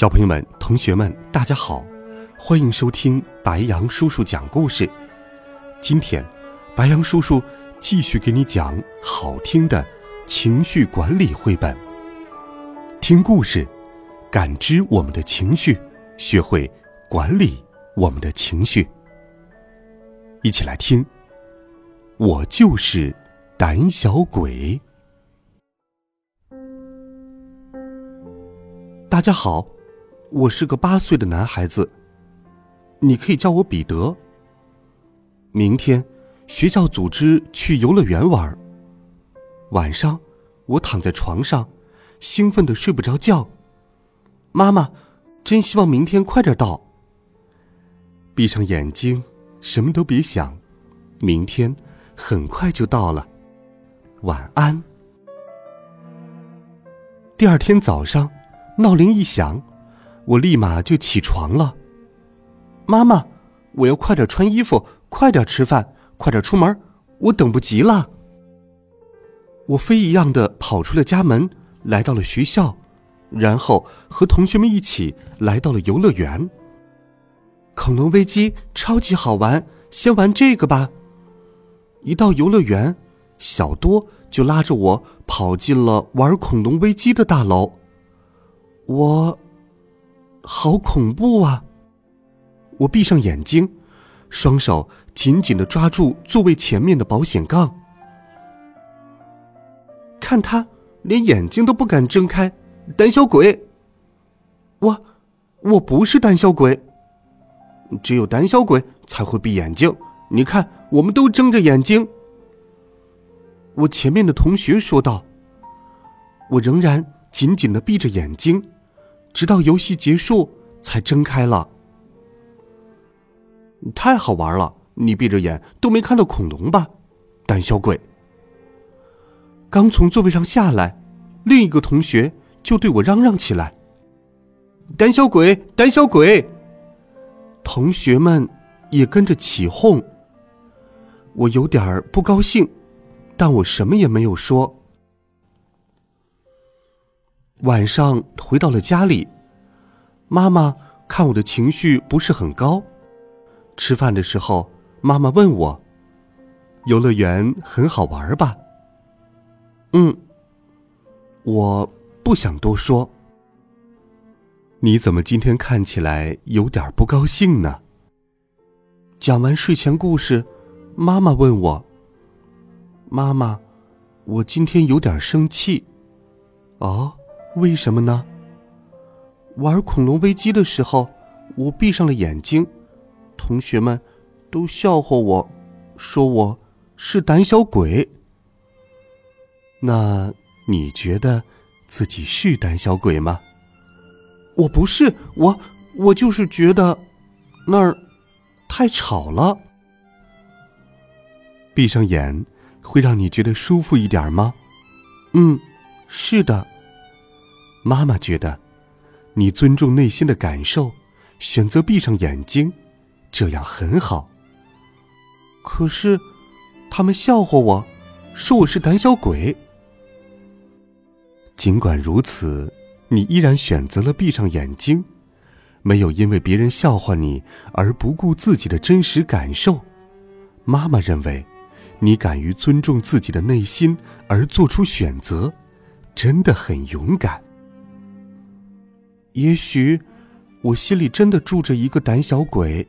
小朋友们、同学们，大家好，欢迎收听白杨叔叔讲故事。今天，白杨叔叔继续给你讲好听的情绪管理绘本。听故事，感知我们的情绪，学会管理我们的情绪。一起来听，我就是胆小鬼。大家好。我是个八岁的男孩子，你可以叫我彼得。明天，学校组织去游乐园玩。晚上，我躺在床上，兴奋的睡不着觉。妈妈，真希望明天快点到。闭上眼睛，什么都别想，明天很快就到了。晚安。第二天早上，闹铃一响。我立马就起床了。妈妈，我要快点穿衣服，快点吃饭，快点出门，我等不及了。我飞一样的跑出了家门，来到了学校，然后和同学们一起来到了游乐园。恐龙危机超级好玩，先玩这个吧。一到游乐园，小多就拉着我跑进了玩恐龙危机的大楼。我。好恐怖啊！我闭上眼睛，双手紧紧的抓住座位前面的保险杠。看他连眼睛都不敢睁开，胆小鬼！我，我不是胆小鬼。只有胆小鬼才会闭眼睛。你看，我们都睁着眼睛。我前面的同学说道。我仍然紧紧的闭着眼睛。直到游戏结束，才睁开了。太好玩了！你闭着眼都没看到恐龙吧，胆小鬼！刚从座位上下来，另一个同学就对我嚷嚷起来：“胆小鬼，胆小鬼！”同学们也跟着起哄。我有点不高兴，但我什么也没有说。晚上回到了家里，妈妈看我的情绪不是很高。吃饭的时候，妈妈问我：“游乐园很好玩吧？”“嗯。”我不想多说。你怎么今天看起来有点不高兴呢？讲完睡前故事，妈妈问我：“妈妈，我今天有点生气。”哦。为什么呢？玩恐龙危机的时候，我闭上了眼睛，同学们都笑话我，说我是胆小鬼。那你觉得自己是胆小鬼吗？我不是，我我就是觉得那儿太吵了。闭上眼会让你觉得舒服一点吗？嗯，是的。妈妈觉得，你尊重内心的感受，选择闭上眼睛，这样很好。可是，他们笑话我，说我是胆小鬼。尽管如此，你依然选择了闭上眼睛，没有因为别人笑话你而不顾自己的真实感受。妈妈认为，你敢于尊重自己的内心而做出选择，真的很勇敢。也许，我心里真的住着一个胆小鬼。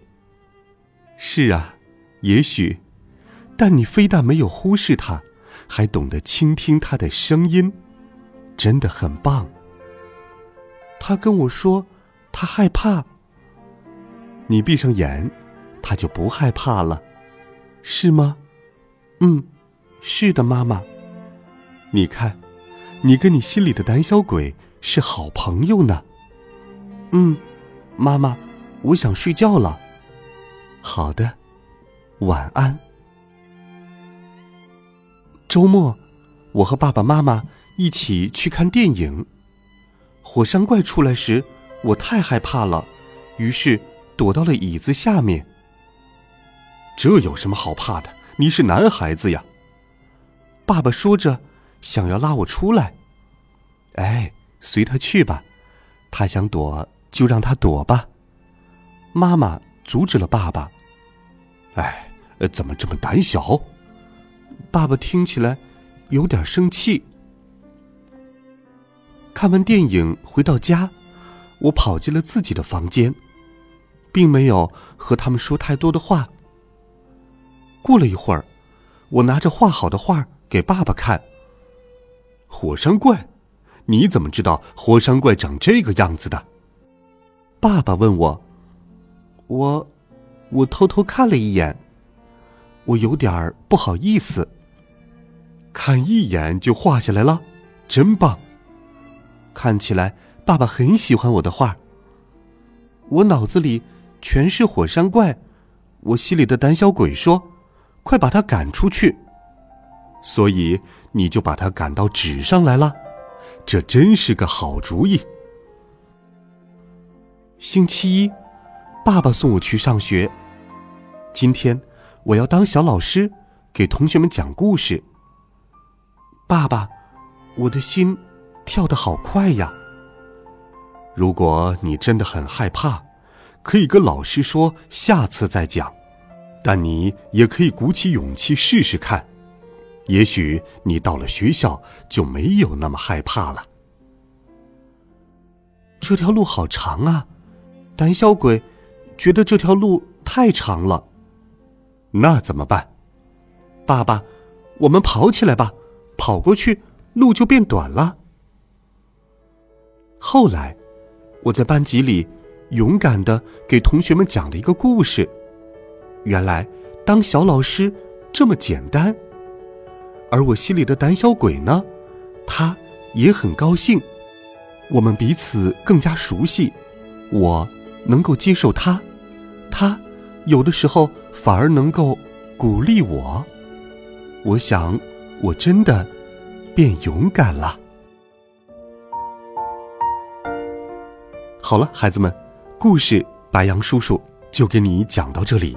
是啊，也许，但你非但没有忽视他，还懂得倾听他的声音，真的很棒。他跟我说，他害怕。你闭上眼，他就不害怕了，是吗？嗯，是的，妈妈。你看，你跟你心里的胆小鬼是好朋友呢。嗯，妈妈，我想睡觉了。好的，晚安。周末，我和爸爸妈妈一起去看电影。火山怪出来时，我太害怕了，于是躲到了椅子下面。这有什么好怕的？你是男孩子呀。爸爸说着，想要拉我出来。哎，随他去吧，他想躲就让他躲吧。妈妈阻止了爸爸。哎，怎么这么胆小？爸爸听起来有点生气。看完电影回到家，我跑进了自己的房间，并没有和他们说太多的话。过了一会儿，我拿着画好的画给爸爸看。火山怪，你怎么知道火山怪长这个样子的？爸爸问我。我，我偷偷看了一眼。我有点不好意思。看一眼就画下来了，真棒！看起来爸爸很喜欢我的画。我脑子里全是火山怪，我心里的胆小鬼说：“快把他赶出去！”所以你就把他赶到纸上来了，这真是个好主意。星期一，爸爸送我去上学。今天我要当小老师，给同学们讲故事。爸爸，我的心跳得好快呀。如果你真的很害怕，可以跟老师说下次再讲，但你也可以鼓起勇气试试看，也许你到了学校就没有那么害怕了。这条路好长啊，胆小鬼觉得这条路太长了。那怎么办？爸爸，我们跑起来吧。跑过去，路就变短了。后来，我在班级里勇敢的给同学们讲了一个故事。原来，当小老师这么简单。而我心里的胆小鬼呢，他也很高兴。我们彼此更加熟悉，我能够接受他，他有的时候反而能够鼓励我。我想。我真的变勇敢了。好了，孩子们，故事白杨叔叔就给你讲到这里。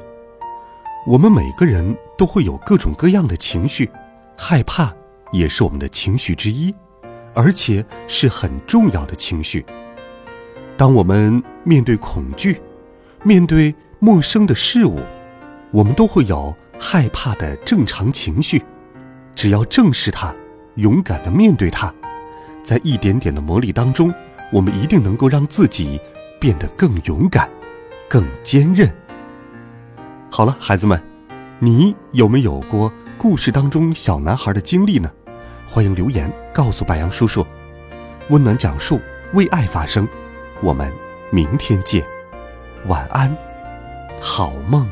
我们每个人都会有各种各样的情绪，害怕也是我们的情绪之一，而且是很重要的情绪。当我们面对恐惧，面对陌生的事物，我们都会有害怕的正常情绪。只要正视它，勇敢的面对它，在一点点的磨砺当中，我们一定能够让自己变得更勇敢、更坚韧。好了，孩子们，你有没有过故事当中小男孩的经历呢？欢迎留言告诉白杨叔叔。温暖讲述，为爱发声。我们明天见，晚安，好梦。